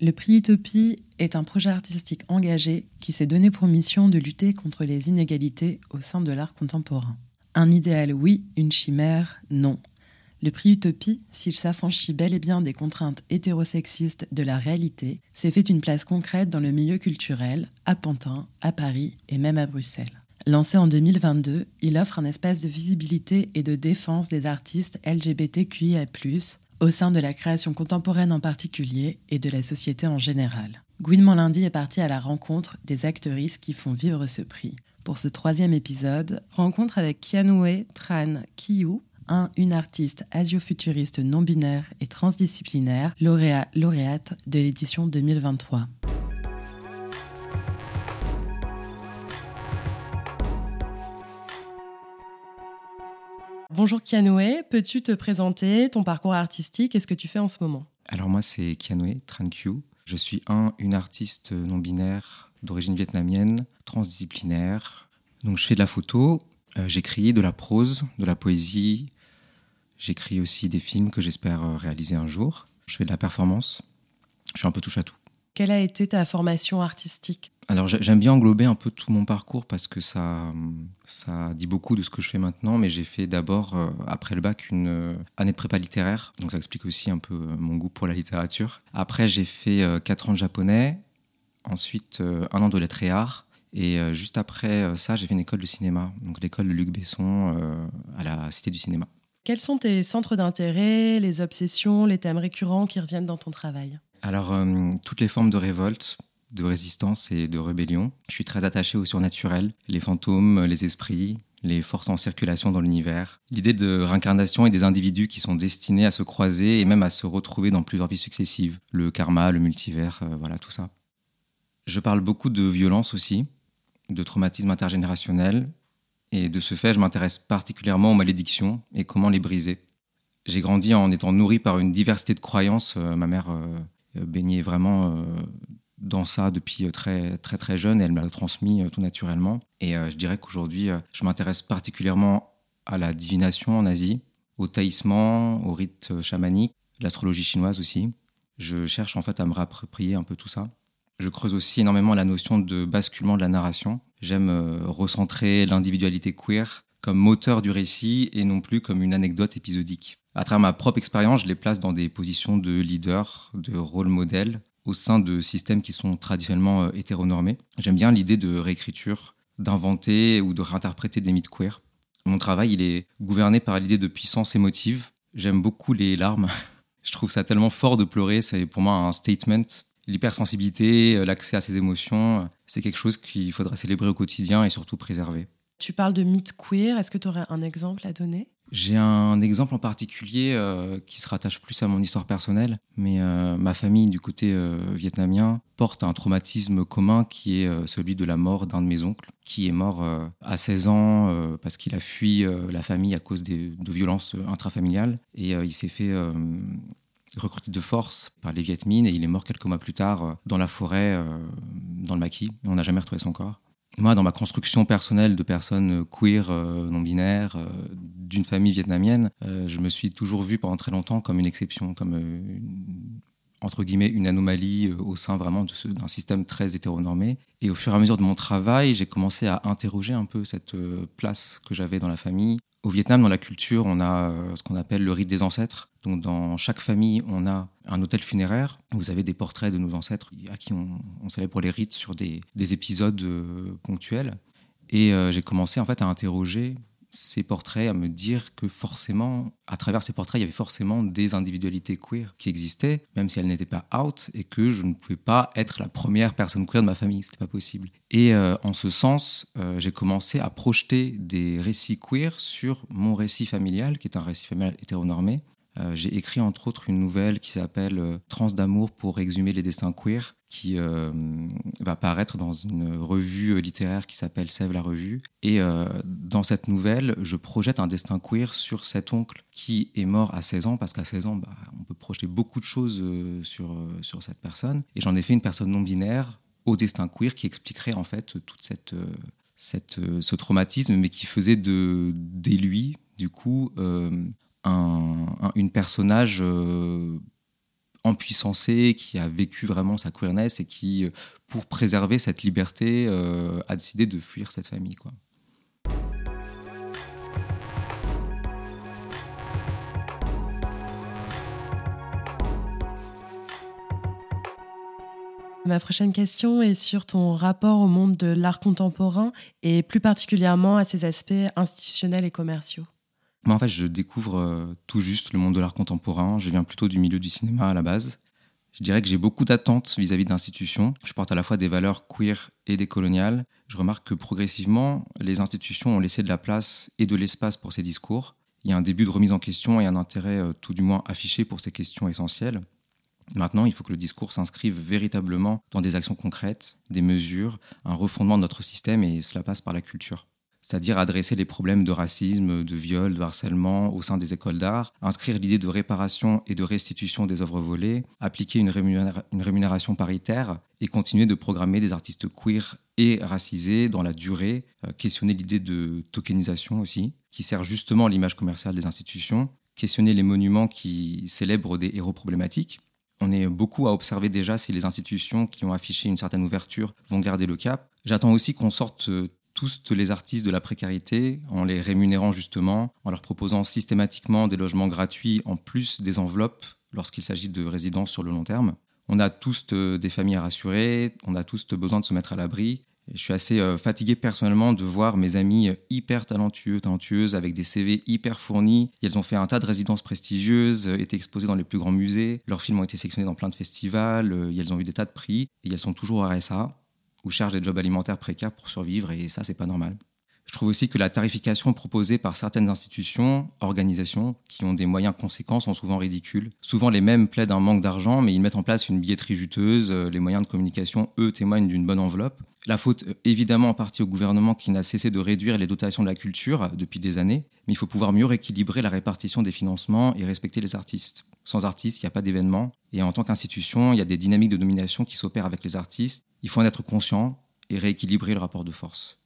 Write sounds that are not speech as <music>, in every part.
Le prix Utopie est un projet artistique engagé qui s'est donné pour mission de lutter contre les inégalités au sein de l'art contemporain. Un idéal oui, une chimère non. Le prix Utopie, s'il s'affranchit bel et bien des contraintes hétérosexistes de la réalité, s'est fait une place concrète dans le milieu culturel, à Pantin, à Paris et même à Bruxelles. Lancé en 2022, il offre un espace de visibilité et de défense des artistes LGBTQIA, au sein de la création contemporaine en particulier et de la société en général. Gouinement lundi est parti à la rencontre des actrices qui font vivre ce prix. Pour ce troisième épisode, rencontre avec Kianue Tran Kiyu, un, une artiste asio-futuriste non-binaire et transdisciplinaire, lauréat, lauréate de l'édition 2023. Bonjour Kianoé, peux-tu te présenter, ton parcours artistique et ce que tu fais en ce moment? Alors moi c'est Kianoé Trankyu. Je suis un, une artiste non-binaire d'origine vietnamienne, transdisciplinaire. Donc je fais de la photo, euh, j'écris de la prose, de la poésie, j'écris aussi des films que j'espère euh, réaliser un jour. Je fais de la performance, je suis un peu touche à tout. Quelle a été ta formation artistique alors j'aime bien englober un peu tout mon parcours parce que ça, ça dit beaucoup de ce que je fais maintenant, mais j'ai fait d'abord, euh, après le bac, une euh, année de prépa littéraire, donc ça explique aussi un peu euh, mon goût pour la littérature. Après j'ai fait 4 ans de japonais, ensuite un an de lettres et arts, et juste après ça j'ai fait une école de cinéma, donc l'école de Luc Besson à la Cité du Cinéma. Quels sont tes centres d'intérêt, les obsessions, les thèmes récurrents qui reviennent dans ton travail? Alors toutes les formes de révolte, de résistance et de rébellion. Je suis très attaché au surnaturel, les fantômes, les esprits, les forces en circulation dans l'univers. L'idée de réincarnation et des individus qui sont destinés à se croiser et même à se retrouver dans plusieurs vies successives. Le karma, le multivers, euh, voilà tout ça. Je parle beaucoup de violence aussi, de traumatisme intergénérationnel, et de ce fait, je m'intéresse particulièrement aux malédictions et comment les briser. J'ai grandi en étant nourri par une diversité de croyances. Euh, ma mère euh, baignait vraiment dans ça depuis euh, très très très jeune et elle me l'a transmis euh, tout naturellement. Et euh, je dirais qu'aujourd'hui, je m'intéresse particulièrement à la divination en Asie, au taïsement, au rite chamanique, l'astrologie chinoise aussi. Je cherche en fait à me réapproprier un peu tout ça. Je creuse aussi énormément la notion de basculement de la narration. J'aime recentrer l'individualité queer comme moteur du récit et non plus comme une anecdote épisodique. À travers ma propre expérience, je les place dans des positions de leader, de rôle modèle, au sein de systèmes qui sont traditionnellement euh, hétéronormés. J'aime bien l'idée de réécriture, d'inventer ou de réinterpréter des mythes queer. Mon travail, il est gouverné par l'idée de puissance émotive. J'aime beaucoup les larmes. <laughs> Je trouve ça tellement fort de pleurer. C'est pour moi un statement. L'hypersensibilité, euh, l'accès à ses émotions, c'est quelque chose qu'il faudra célébrer au quotidien et surtout préserver. Tu parles de mythes queer. Est-ce que tu aurais un exemple à donner? J'ai un exemple en particulier euh, qui se rattache plus à mon histoire personnelle, mais euh, ma famille du côté euh, vietnamien porte un traumatisme commun qui est celui de la mort d'un de mes oncles, qui est mort à 16 ans parce qu'il a fui la famille à cause de violences intrafamiliales et il s'est fait recruter de force par les Viet Minh et il est mort quelques mois plus tard dans la forêt, dans le maquis. Et on n'a jamais retrouvé son corps moi, dans ma construction personnelle de personne queer, euh, non binaire, euh, d'une famille vietnamienne, euh, je me suis toujours vu pendant très longtemps comme une exception, comme une, entre guillemets une anomalie au sein vraiment d'un système très hétéronormé. Et au fur et à mesure de mon travail, j'ai commencé à interroger un peu cette place que j'avais dans la famille. Au Vietnam, dans la culture, on a ce qu'on appelle le rite des ancêtres. Donc dans chaque famille, on a un hôtel funéraire. Vous avez des portraits de nos ancêtres à qui on, célèbre les rites sur des, épisodes euh, ponctuels. Et euh, j'ai commencé en fait à interroger ces portraits, à me dire que forcément, à travers ces portraits, il y avait forcément des individualités queer qui existaient, même si elles n'étaient pas out, et que je ne pouvais pas être la première personne queer de ma famille, c'était pas possible. Et euh, en ce sens, j'ai commencé à projeter des récits queer sur mon récit familial, qui est un récit familial hétéronormé, Euh, j'ai écrit entre autres une nouvelle qui s'appelle euh, Trans d'amour pour exhumer les destins queer, qui va paraître dans une revue littéraire qui s'appelle Sève la revue. Et dans cette nouvelle, je projette un destin queer sur cet oncle qui est mort à 16 ans, parce qu'à 16 ans, bah, on peut projeter beaucoup de choses sur, sur cette personne. Et j'en ai fait une personne non binaire au destin queer qui expliquerait en fait toute cette, cette, ce traumatisme, mais qui faisait de, dès lui, du coup, une personnage euh, empuissancée qui a vécu vraiment sa queerness et qui, euh, pour préserver cette liberté, euh, a décidé de fuir cette famille. Ma prochaine question est sur ton rapport au monde de l'art contemporain et plus particulièrement à ses aspects institutionnels et commerciaux. Moi, en fait, je découvre euh, tout juste le monde de l'art contemporain. Je viens plutôt du milieu du cinéma à la base. Je dirais que j'ai beaucoup d'attentes vis-à-vis d'institutions. Je porte à la fois des valeurs queer et décoloniales. Je remarque que progressivement, les institutions ont laissé de la place et de l'espace pour ces discours. Il y a un début de remise en question et un intérêt euh, tout du moins affiché pour ces questions essentielles. Maintenant, il faut que le discours s'inscrive véritablement dans des actions concrètes, des mesures, un refondement de notre système et cela passe par la culture c'est-à-dire adresser les problèmes de racisme, de viol, de harcèlement au sein des écoles d'art, inscrire l'idée de réparation et de restitution des œuvres volées, appliquer une, rémunération paritaire et continuer de programmer des artistes queer et racisés dans la durée, euh, questionner l'idée de tokenisation aussi, qui sert justement l'image commerciale des institutions, questionner les monuments qui célèbrent des héros problématiques, on est beaucoup à observer déjà si les institutions qui ont affiché une certaine ouverture vont garder le cap. J'attends aussi qu'on sorte euh, tous les artistes de la précarité en les rémunérant justement, en leur proposant systématiquement des logements gratuits en plus des enveloppes lorsqu'il s'agit de résidences sur le long terme. On a tous euh, des familles à rassurer, on a tous besoin de se mettre à l'abri. Je suis assez euh, fatigué personnellement de voir mes amis hyper talentueux, talentueuses, avec des CV hyper fournis. Elles ont fait un tas de résidences prestigieuses, euh, été exposées dans les plus grands musées. Leurs films ont été sélectionnés dans plein de festivals, elles ont eu des tas de prix et elles sont toujours à RSA ou cherchent des jobs alimentaires précaires pour survivre, et ça, c'est pas normal. Je trouve aussi que la tarification proposée par certaines institutions, organisations qui ont des moyens conséquents sont souvent ridicules. Souvent les mêmes plaident un manque d'argent, mais ils mettent en place une billetterie juteuse. Euh, les moyens de communication, eux, témoignent d'une bonne enveloppe. La faute, euh, évidemment, en partie au gouvernement qui n'a cessé de réduire les dotations de la culture euh, depuis des années, mais il faut pouvoir mieux rééquilibrer la répartition des financements et respecter les artistes. Sans artistes, il n'y a pas d'événement. Et en tant qu'institution, il y a des dynamiques de domination qui s'opèrent avec les artistes. Il faut en être conscient et rééquilibrer le rapport de force.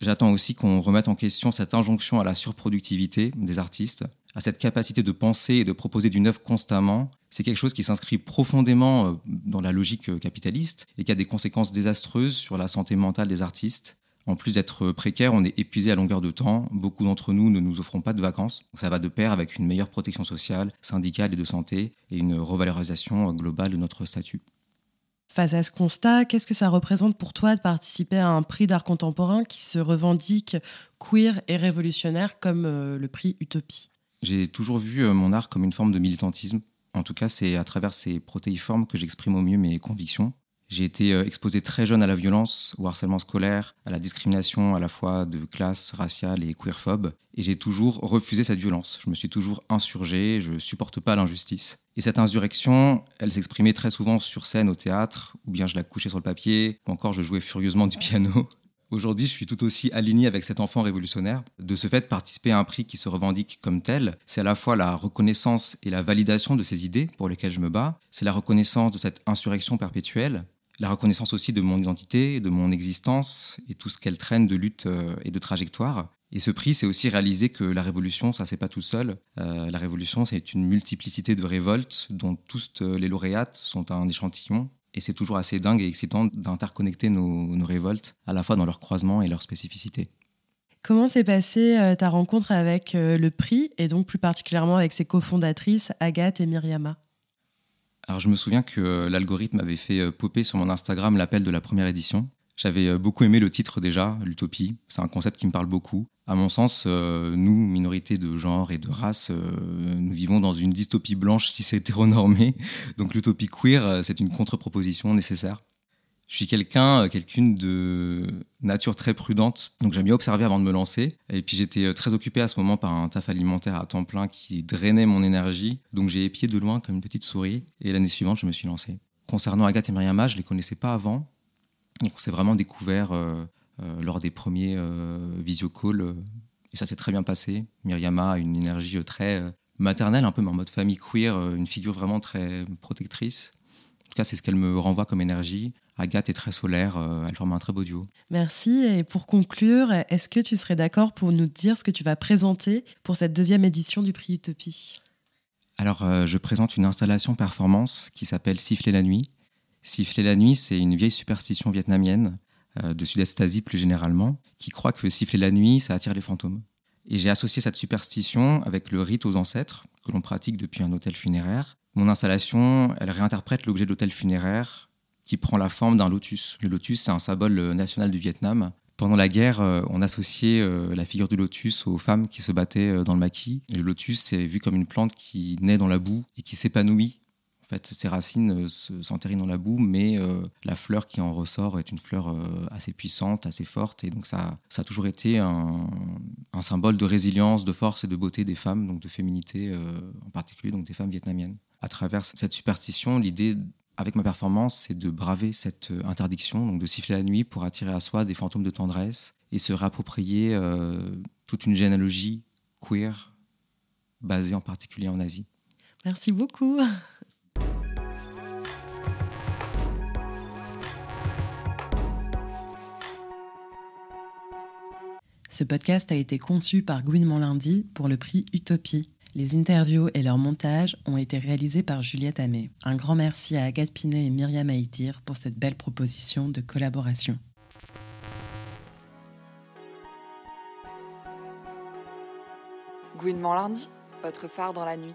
J'attends aussi qu'on remette en question cette injonction à la surproductivité des artistes, à cette capacité de penser et de proposer du neuf constamment. C'est quelque chose qui s'inscrit profondément euh, dans la logique euh, capitaliste et qui a des conséquences désastreuses sur la santé mentale des artistes. En plus d'être précaire, on est épuisé à longueur de temps. Beaucoup d'entre nous ne nous offront pas de vacances. ça va de pair avec une meilleure protection sociale, syndicale et de santé et une revalorisation globale de notre statut. Face à ce constat, qu'est-ce que ça représente pour toi de participer à un prix d'art contemporain qui se revendique queer et révolutionnaire comme euh, le prix Utopie? J'ai toujours vu euh, mon art comme une forme de militantisme. En tout cas, c'est à travers ces protéiformes que j'exprime au mieux mes convictions. J'ai été euh, exposé très jeune à la violence, au harcèlement scolaire, à la discrimination à la fois de classe raciale et queerphobe. Et j'ai toujours refusé cette violence. Je me suis toujours insurgé, je supporte pas l'injustice. Et cette insurrection, elle s'exprimait très souvent sur scène au théâtre, ou bien je la couchais sur le papier, ou encore je jouais furieusement du piano. <laughs> Aujourd'hui, je suis tout aussi aligné avec cet enfant révolutionnaire. De ce fait, participer à un prix qui se revendique comme tel, c'est à la fois la reconnaissance et la validation de ces idées pour lesquelles je me bats, c'est la reconnaissance de cette insurrection perpétuelle, la reconnaissance aussi de mon identité, de mon existence et tout ce qu'elle traîne de lutte euh, et de trajectoire. Et ce prix, c'est aussi réaliser que la révolution, ça c'est pas tout seul. Euh, la révolution, c'est une multiplicité de révoltes dont tous euh, les lauréates sont un échantillon. Et c'est toujours assez dingue et excitant d'interconnecter nos, révoltes, à la fois dans leur croisement et leur spécificité. Comment s'est passée ta rencontre avec le prix et donc plus particulièrement avec ses cofondatrices Agathe et Myriama? Alors je me souviens que euh, l'algorithme avait fait euh, popper sur mon Instagram l'appel de la première édition. J'avais euh, beaucoup aimé le titre déjà, l'utopie. C'est un concept qui me parle beaucoup. À mon sens, nous, minorités de genre et de race, nous vivons dans une dystopie blanche si c'est hétéronormé. Donc l'utopie queer, c'est une contre-proposition nécessaire. Je suis quelqu'un, quelqu'une de nature très prudente, donc j'aime bien observer avant de me lancer. Et puis j'étais très occupé à ce moment par un taf alimentaire à temps plein qui drainait mon énergie, donc j'ai épié de loin comme une petite souris. Et l'année suivante, je me suis lancé. Concernant Agathe et Myriama, je les connaissais pas avant, donc on s'est vraiment découvert euh, euh, lors des premiers euh, visio-calls. et ça s'est très bien passé. Myriama a une énergie très maternelle, un peu en mode famille queer, une figure vraiment très protectrice. En tout cas, c'est ce qu'elle me renvoie comme énergie. Agathe est très solaire, elle forme un très beau duo. Merci. Et pour conclure, est-ce que tu serais d'accord pour nous dire ce que tu vas présenter pour cette deuxième édition du prix Utopie? Alors, je présente une installation performance qui s'appelle Siffler la nuit. Siffler la nuit, c'est une vieille superstition vietnamienne, euh, de Sud-Est Asie plus généralement, qui croit que siffler la nuit, ça attire les fantômes. Et j'ai associé cette superstition avec le rite aux ancêtres, que l'on pratique depuis un hôtel funéraire. Mon installation, elle réinterprète l'objet de l'hôtel funéraire qui prend la forme d'un lotus. Le lotus, c'est un symbole national du Vietnam. Pendant la guerre, euh, on associait euh, la figure du lotus aux femmes qui se battaient dans le maquis. Et le lotus, c'est vu comme une plante qui naît dans la boue et qui s'épanouit fait, ses racines euh, s'enterrinent dans la boue, mais euh, la fleur qui en ressort est une fleur euh, assez puissante, assez forte. Et donc, ça, ça a toujours été un, symbole de résilience, de force et de beauté des femmes, donc de féminité en particulier, donc des femmes vietnamiennes. À travers cette superstition, l'idée avec ma performance, c'est de braver cette interdiction, donc de siffler la nuit pour attirer à soi des fantômes de tendresse et se réapproprier toute une généalogie queer basée en particulier en Asie. Merci beaucoup. Ce podcast a été conçu par Gouinement Lundi pour le prix Utopie. Les interviews et leur montage ont été réalisés par Juliette Amé. Un grand merci à Agathe Pinet et Myriam Haïtir pour cette belle proposition de collaboration. Gouinement Lundi, votre phare dans la nuit.